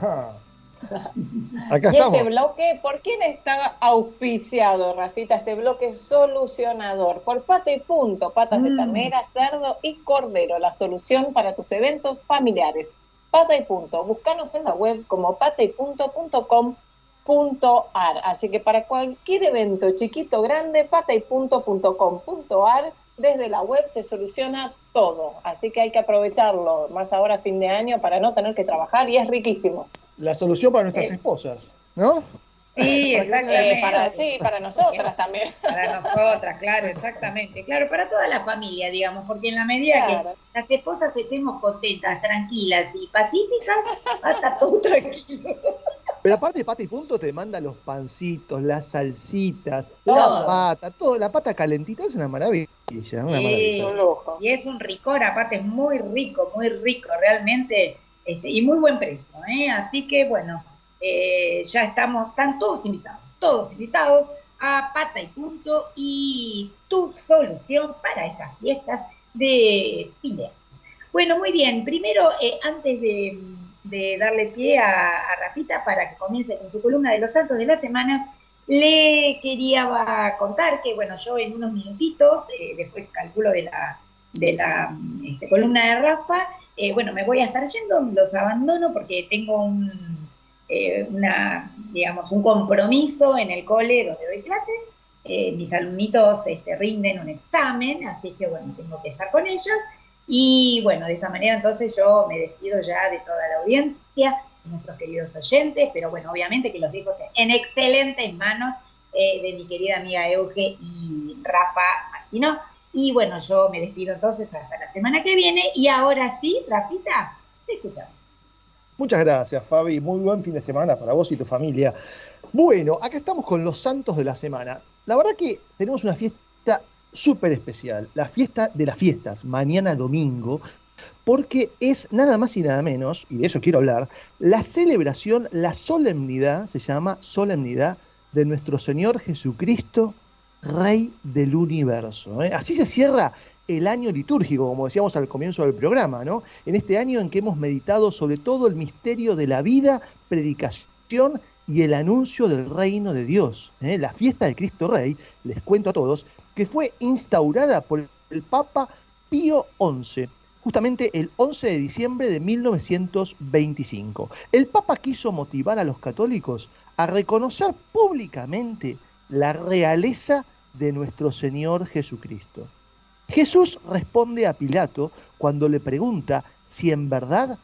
Acá y este bloque, ¿por quién está auspiciado, Rafita? Este bloque solucionador. Por Pata y Punto, patas de mm. ternera, cerdo y cordero. La solución para tus eventos familiares. Pata y Punto. Búscanos en la web como pataypunto.com.ar. Así que para cualquier evento chiquito, grande, pataypunto.com.ar desde la web te soluciona todo. Así que hay que aprovecharlo, más ahora fin de año, para no tener que trabajar y es riquísimo la solución para nuestras esposas, ¿no? Sí, exactamente. para, sí, para nosotras también. Para nosotras, claro, exactamente. Claro, para toda la familia, digamos, porque en la medida que las esposas estemos contentas, tranquilas y pacíficas, va a estar todo tranquilo. Pero aparte, pata y punto te manda los pancitos, las salsitas, la pata, todo, la pata calentita es una maravilla. Una maravilla. Y es un ricor, aparte es muy rico, muy rico, realmente este, y muy buen precio. ¿eh? Así que bueno, eh, ya estamos, están todos invitados, todos invitados a Pata y Punto y tu solución para estas fiestas de fin. Bueno, muy bien, primero, eh, antes de, darle pie a, Rafita para que comience con su columna de los santos de la semana, le quería contar que, bueno, yo en unos minutitos, después calculo de la, de la este, columna de Rafa, eh, bueno, me voy a estar yendo, los abandono porque tengo un, eh, una, digamos, un compromiso en el cole donde doy clases. Eh, mis alumnitos este, rinden un examen, así que bueno, tengo que estar con ellos. Y bueno, de esta manera entonces yo me despido ya de toda la audiencia, de nuestros queridos oyentes, pero bueno, obviamente que los dejo en excelentes manos de mi querida amiga Euge y Rafa Martino y bueno, yo me despido entonces hasta la semana que viene. Y ahora sí, Rafita, te escuchamos. Muchas gracias, Fabi. Muy buen fin de semana para vos y tu familia. Bueno, acá estamos con los santos de la semana. La verdad que tenemos una fiesta súper especial, la fiesta de las fiestas, mañana domingo, porque es nada más y nada menos, y de eso quiero hablar, la celebración, la solemnidad, se llama solemnidad de nuestro Señor Jesucristo Rey del universo. ¿eh? Así se cierra el año litúrgico, como decíamos al comienzo del programa, ¿no? En este año en que hemos meditado sobre todo el misterio de la vida, predicación y el anuncio del reino de Dios. ¿eh? La fiesta de Cristo Rey, les cuento a todos, que fue instaurada por el Papa Pío XI, justamente el 11 de diciembre de 1925. El Papa quiso motivar a los católicos a reconocer públicamente la realeza de nuestro Señor Jesucristo. Jesús responde a Pilato cuando le pregunta si en verdad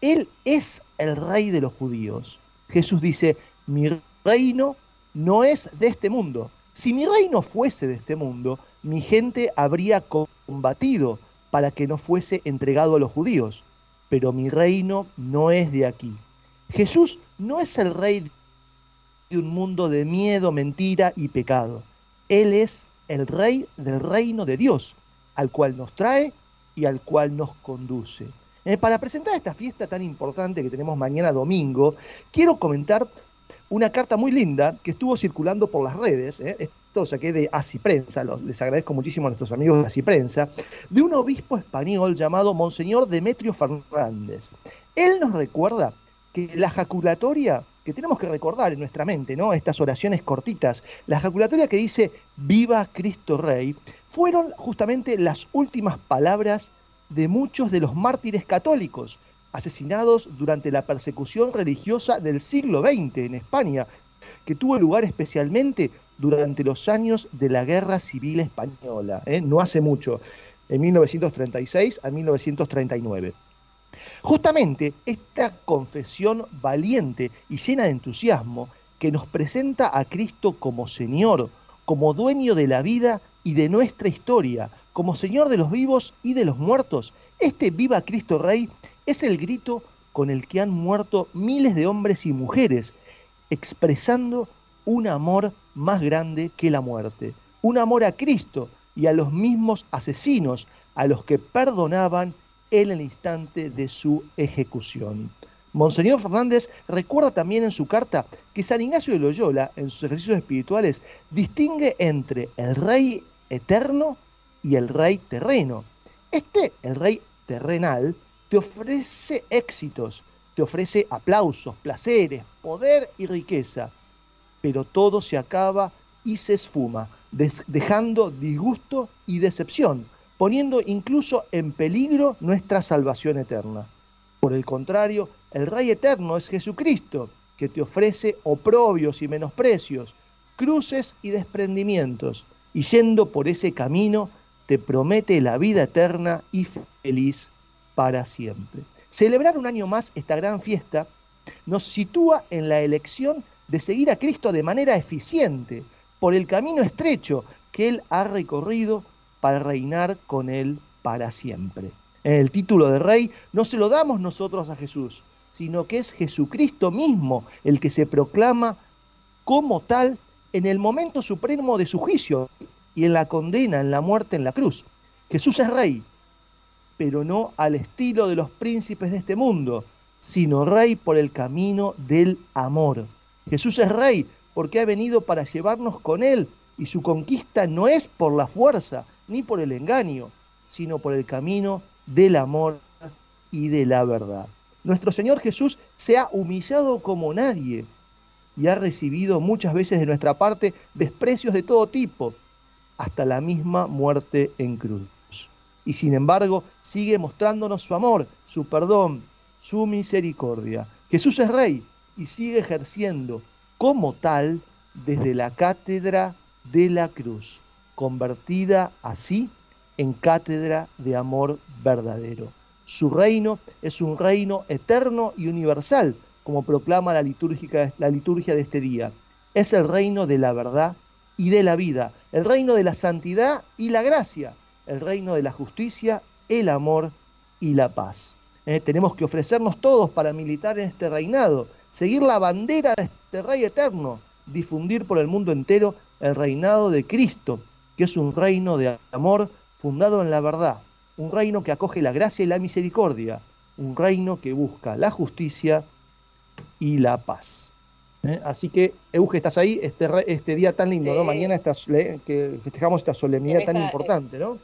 Él es el rey de los judíos. Jesús dice, mi reino no es de este mundo. Si mi reino fuese de este mundo, mi gente habría combatido para que no fuese entregado a los judíos. Pero mi reino no es de aquí. Jesús no es el rey de un mundo de miedo, mentira y pecado. Él es el rey del reino de Dios, al cual nos trae y al cual nos conduce. Eh, para presentar esta fiesta tan importante que tenemos mañana domingo, quiero comentar una carta muy linda que estuvo circulando por las redes. Eh, esto saqué de Así Prensa, les agradezco muchísimo a nuestros amigos de Así Prensa, de un obispo español llamado Monseñor Demetrio Fernández. Él nos recuerda que la jaculatoria que tenemos que recordar en nuestra mente, ¿no? Estas oraciones cortitas. La ejaculatoria que dice Viva Cristo Rey fueron justamente las últimas palabras de muchos de los mártires católicos asesinados durante la persecución religiosa del siglo XX en España, que tuvo lugar especialmente durante los años de la Guerra Civil Española, ¿eh? no hace mucho, en 1936 a 1939. Justamente esta confesión valiente y llena de entusiasmo que nos presenta a Cristo como Señor, como dueño de la vida y de nuestra historia, como Señor de los vivos y de los muertos. Este Viva Cristo Rey es el grito con el que han muerto miles de hombres y mujeres, expresando un amor más grande que la muerte, un amor a Cristo y a los mismos asesinos, a los que perdonaban en el instante de su ejecución. Monseñor Fernández recuerda también en su carta que San Ignacio de Loyola, en sus ejercicios espirituales, distingue entre el rey eterno y el rey terreno. Este, el rey terrenal, te ofrece éxitos, te ofrece aplausos, placeres, poder y riqueza, pero todo se acaba y se esfuma, dejando disgusto y decepción, poniendo incluso en peligro nuestra salvación eterna. Por el contrario, el Rey eterno es Jesucristo, que te ofrece oprobios y menosprecios, cruces y desprendimientos, y yendo por ese camino te promete la vida eterna y feliz para siempre. Celebrar un año más esta gran fiesta nos sitúa en la elección de seguir a Cristo de manera eficiente por el camino estrecho que Él ha recorrido para reinar con Él para siempre. En el título de rey no se lo damos nosotros a Jesús, sino que es Jesucristo mismo el que se proclama como tal en el momento supremo de su juicio y en la condena, en la muerte en la cruz. Jesús es rey, pero no al estilo de los príncipes de este mundo, sino rey por el camino del amor. Jesús es rey porque ha venido para llevarnos con él y su conquista no es por la fuerza ni por el engaño, sino por el camino del amor y de la verdad. Nuestro Señor Jesús se ha humillado como nadie y ha recibido muchas veces de nuestra parte desprecios de todo tipo, hasta la misma muerte en cruz. Y sin embargo sigue mostrándonos su amor, su perdón, su misericordia. Jesús es rey y sigue ejerciendo como tal desde la cátedra de la cruz, convertida así en cátedra de amor verdadero. Su reino es un reino eterno y universal, como proclama la, la liturgia de este día. Es el reino de la verdad y de la vida, el reino de la santidad y la gracia, el reino de la justicia, el amor y la paz. Eh, tenemos que ofrecernos todos para militar en este reinado, seguir la bandera de este Rey eterno, difundir por el mundo entero el reinado de Cristo, que es un reino de amor fundado en la verdad, un reino que acoge la gracia y la misericordia, un reino que busca la justicia y la paz. ¿eh? Así que, Euge, estás ahí, este, este día tan lindo, ¿no? Mañana estás, que festejamos esta solemnidad tan importante, ¿no?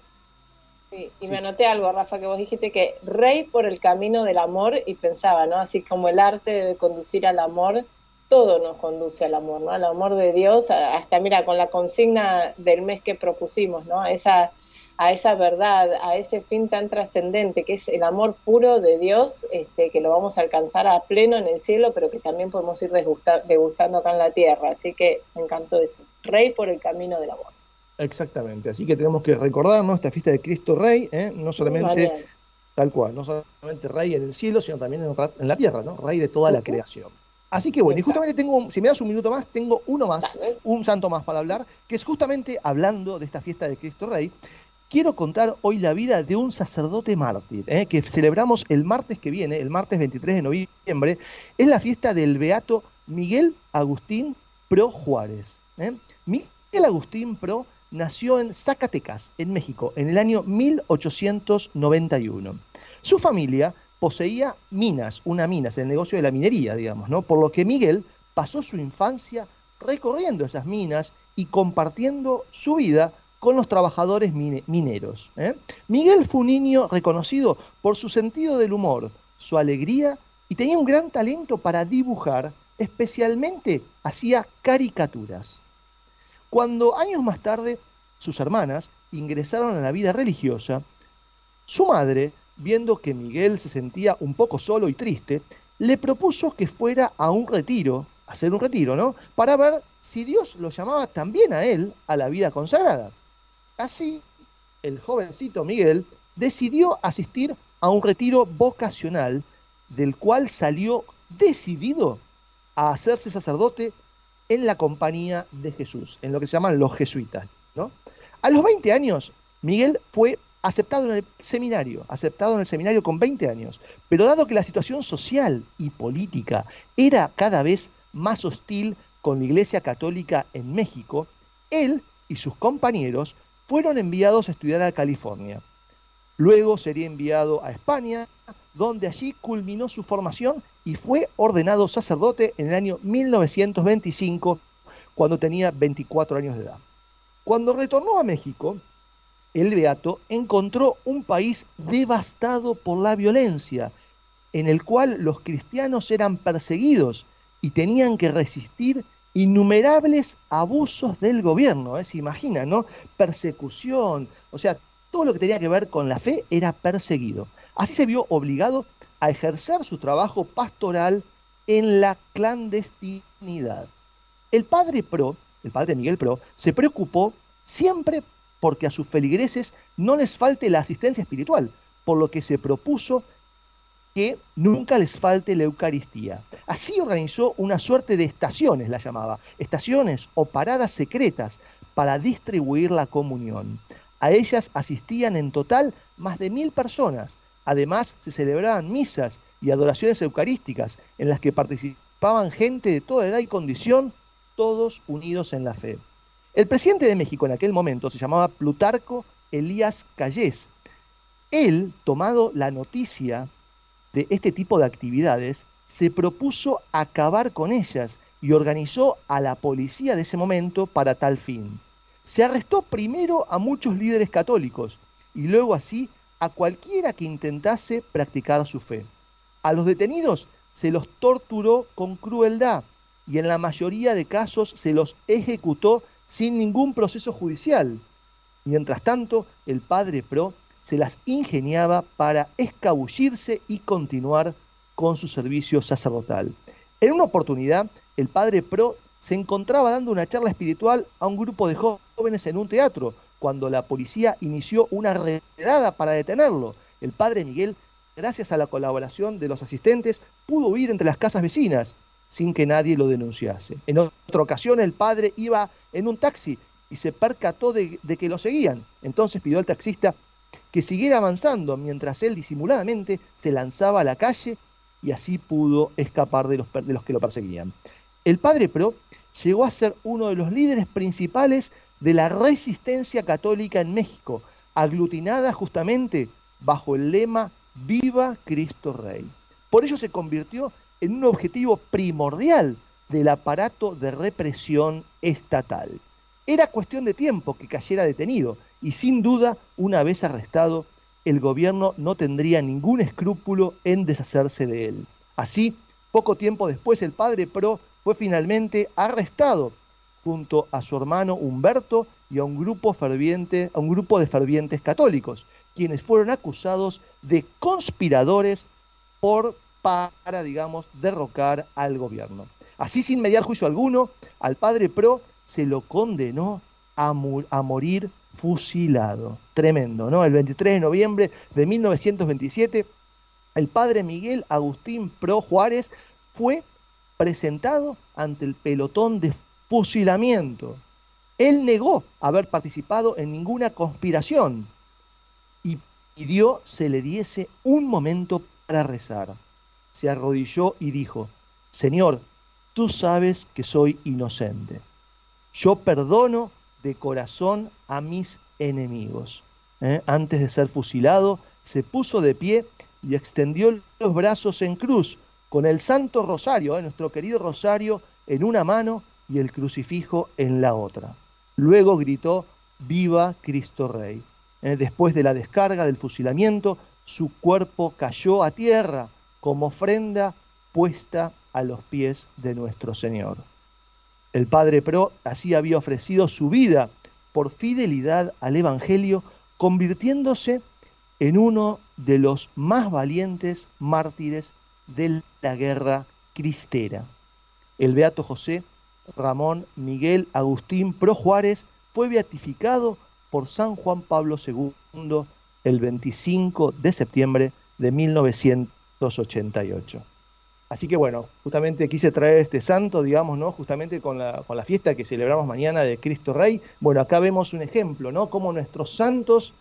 Sí, y me anoté algo, Rafa, que vos dijiste que rey por el camino del amor, y pensaba, ¿no? Así como el arte debe conducir al amor, todo nos conduce al amor, ¿no? Al amor de Dios, hasta mira, con la consigna del mes que propusimos, ¿no? Esa a esa verdad, a ese fin tan trascendente que es el amor puro de Dios, este, que lo vamos a alcanzar a pleno en el cielo, pero que también podemos ir degustando acá en la tierra. Así que me encantó eso. Rey por el camino del amor. Exactamente, así que tenemos que recordarnos esta fiesta de Cristo Rey, ¿eh? no solamente tal cual, no solamente Rey en el cielo, sino también en, la tierra, ¿no? Rey de toda la creación. Así que bueno, y justamente tengo, si me das un minuto más, tengo uno más, un santo más para hablar, que es justamente hablando de esta fiesta de Cristo Rey, quiero contar hoy la vida de un sacerdote mártir, ¿eh? que celebramos el martes que viene, el martes 23 de noviembre, es la fiesta del beato Miguel Agustín Pro Juárez. ¿eh? Miguel Agustín Pro nació en Zacatecas, en México, en el año 1891. Su familia poseía minas, una minas, el negocio de la minería, digamos, ¿no? Por lo que Miguel pasó su infancia recorriendo esas minas y compartiendo su vida con los trabajadores mineros. ¿eh? Miguel fue un niño reconocido por su sentido del humor, su alegría y tenía un gran talento para dibujar, especialmente hacía caricaturas. Cuando años más tarde sus hermanas ingresaron a la vida religiosa, su madre, viendo que Miguel se sentía un poco solo y triste, le propuso que fuera a un retiro, hacer un retiro, ¿no? Para ver si Dios lo llamaba también a él a la vida consagrada. Así, el jovencito Miguel decidió asistir a un retiro vocacional del cual salió decidido a hacerse sacerdote en la compañía de Jesús, en lo que se llaman los jesuitas. ¿no? A los 20 años, Miguel fue aceptado en el seminario, aceptado en el seminario con 20 años, pero dado que la situación social y política era cada vez más hostil con la Iglesia Católica en México, él y sus compañeros fueron enviados a estudiar a California. Luego sería enviado a España, donde allí culminó su formación y fue ordenado sacerdote en el año 1925, cuando tenía 24 años de edad. Cuando retornó a México, el Beato encontró un país devastado por la violencia en el cual los cristianos eran perseguidos y tenían que resistir innumerables abusos del gobierno, ¿eh? se imaginan, ¿no? Persecución, o sea, todo lo que tenía que ver con la fe era perseguido. Así se vio obligado a ejercer su trabajo pastoral en la clandestinidad. El padre Pro, el padre Miguel Pro, se preocupó siempre porque a sus feligreses no les falte la asistencia espiritual, por lo que se propuso que nunca les falte la Eucaristía. Así organizó una suerte de estaciones, la llamaba, estaciones o paradas secretas para distribuir la comunión. A ellas asistían en total más de mil personas. Además, se celebraban misas y adoraciones eucarísticas en las que participaban gente de toda edad y condición, todos unidos en la fe. El presidente de México en aquel momento se llamaba Plutarco Elías Callés. Él, tomado la noticia de este tipo de actividades, se propuso acabar con ellas y organizó a la policía de ese momento para tal fin. Se arrestó primero a muchos líderes católicos y luego así a cualquiera que intentase practicar su fe. A los detenidos se los torturó con crueldad y en la mayoría de casos se los ejecutó sin ningún proceso judicial. Mientras tanto, el padre Pro se las ingeniaba para escabullirse y continuar con su servicio sacerdotal. En una oportunidad, el padre Pro se encontraba dando una charla espiritual a un grupo de jóvenes en un teatro, cuando la policía inició una redada para detenerlo. El padre Miguel, gracias a la colaboración de los asistentes, pudo huir entre las casas vecinas sin que nadie lo denunciase. En otra ocasión, el padre iba en un taxi y se percató de, de que lo seguían. Entonces pidió al taxista que siguiera avanzando mientras él disimuladamente se lanzaba a la calle y así pudo escapar de los, de los que lo perseguían. El padre Pro llegó a ser uno de los líderes principales de la resistencia católica en México, aglutinada justamente bajo el lema Viva Cristo Rey. Por ello se convirtió en un objetivo primordial del aparato de represión estatal. Era cuestión de tiempo que cayera detenido y sin duda, una vez arrestado, el gobierno no tendría ningún escrúpulo en deshacerse de él. Así, poco tiempo después, el padre Pro fue finalmente arrestado junto a su hermano Humberto y a un grupo ferviente, a un grupo de fervientes católicos, quienes fueron acusados de conspiradores por para, digamos, derrocar al gobierno. Así, sin mediar juicio alguno, al padre Pro se lo condenó a, a morir fusilado. Tremendo, ¿no? El 23 de noviembre de 1927, el padre Miguel Agustín Pro Juárez fue presentado ante el pelotón de fusilamiento. Él negó haber participado en ninguna conspiración y pidió se le diese un momento para rezar. Se arrodilló y dijo, Señor, tú sabes que soy inocente. Yo perdono de corazón a mis enemigos. ¿eh? Antes de ser fusilado, se puso de pie y extendió los brazos en cruz, con el Santo Rosario, ¿eh? nuestro querido Rosario, en una mano y el crucifijo en la otra. Luego gritó, Viva Cristo Rey. ¿eh? Después de la descarga del fusilamiento, su cuerpo cayó a tierra como ofrenda puesta a los pies de nuestro Señor. El padre Pro así había ofrecido su vida por fidelidad al Evangelio, convirtiéndose en uno de los más valientes mártires de la guerra cristera. El beato José Ramón Miguel Agustín Pro Juárez fue beatificado por San Juan Pablo II el 25 de septiembre de 1988. Así que bueno, justamente quise traer este santo, digamos, ¿no? Justamente con la, con la fiesta que celebramos mañana de Cristo Rey. Bueno, acá vemos un ejemplo, ¿no? Cómo nuestros santos,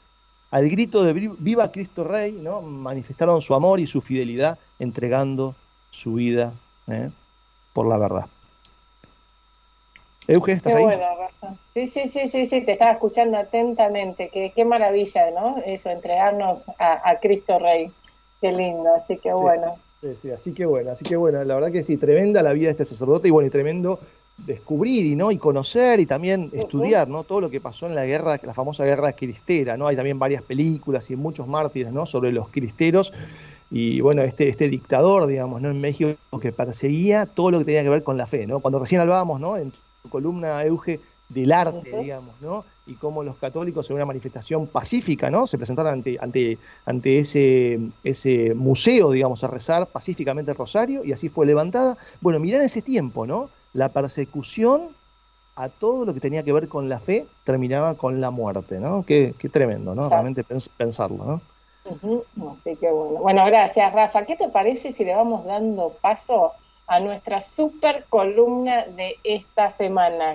al grito de Viva Cristo Rey, ¿no? Manifestaron su amor y su fidelidad entregando su vida ¿eh? por la verdad. Euge, ¿estás qué Bueno, sí, sí, sí, sí, sí, te estaba escuchando atentamente. Qué, qué maravilla, ¿no? Eso, entregarnos a, Cristo Rey. Qué lindo, así que bueno. Sí, sí, así que bueno, así que bueno, la verdad que sí, tremenda la vida de este sacerdote y bueno, y tremendo descubrir y no y conocer y también estudiar no todo lo que pasó en la guerra la famosa guerra cristera no hay también varias películas y muchos mártires no sobre los cristeros y bueno, este, este dictador, digamos, ¿no? En México que perseguía todo lo que tenía que ver con la fe, ¿no? Cuando recién hablábamos, ¿no? En tu columna, Euge, del arte, digamos, ¿no? Y cómo los católicos en una manifestación pacífica, ¿no? Se presentaron ante, ante, ante ese, ese museo, digamos, a rezar pacíficamente el rosario y así fue levantada. Bueno, mirá ese tiempo, ¿no? La persecución a todo lo que tenía que ver con la fe terminaba con la muerte, ¿no? Qué, qué tremendo, ¿no? Realmente pensarlo, ¿no? Así que bueno. Bueno, gracias, Rafa. ¿Qué te parece si le vamos dando paso a nuestra super columna de esta semana?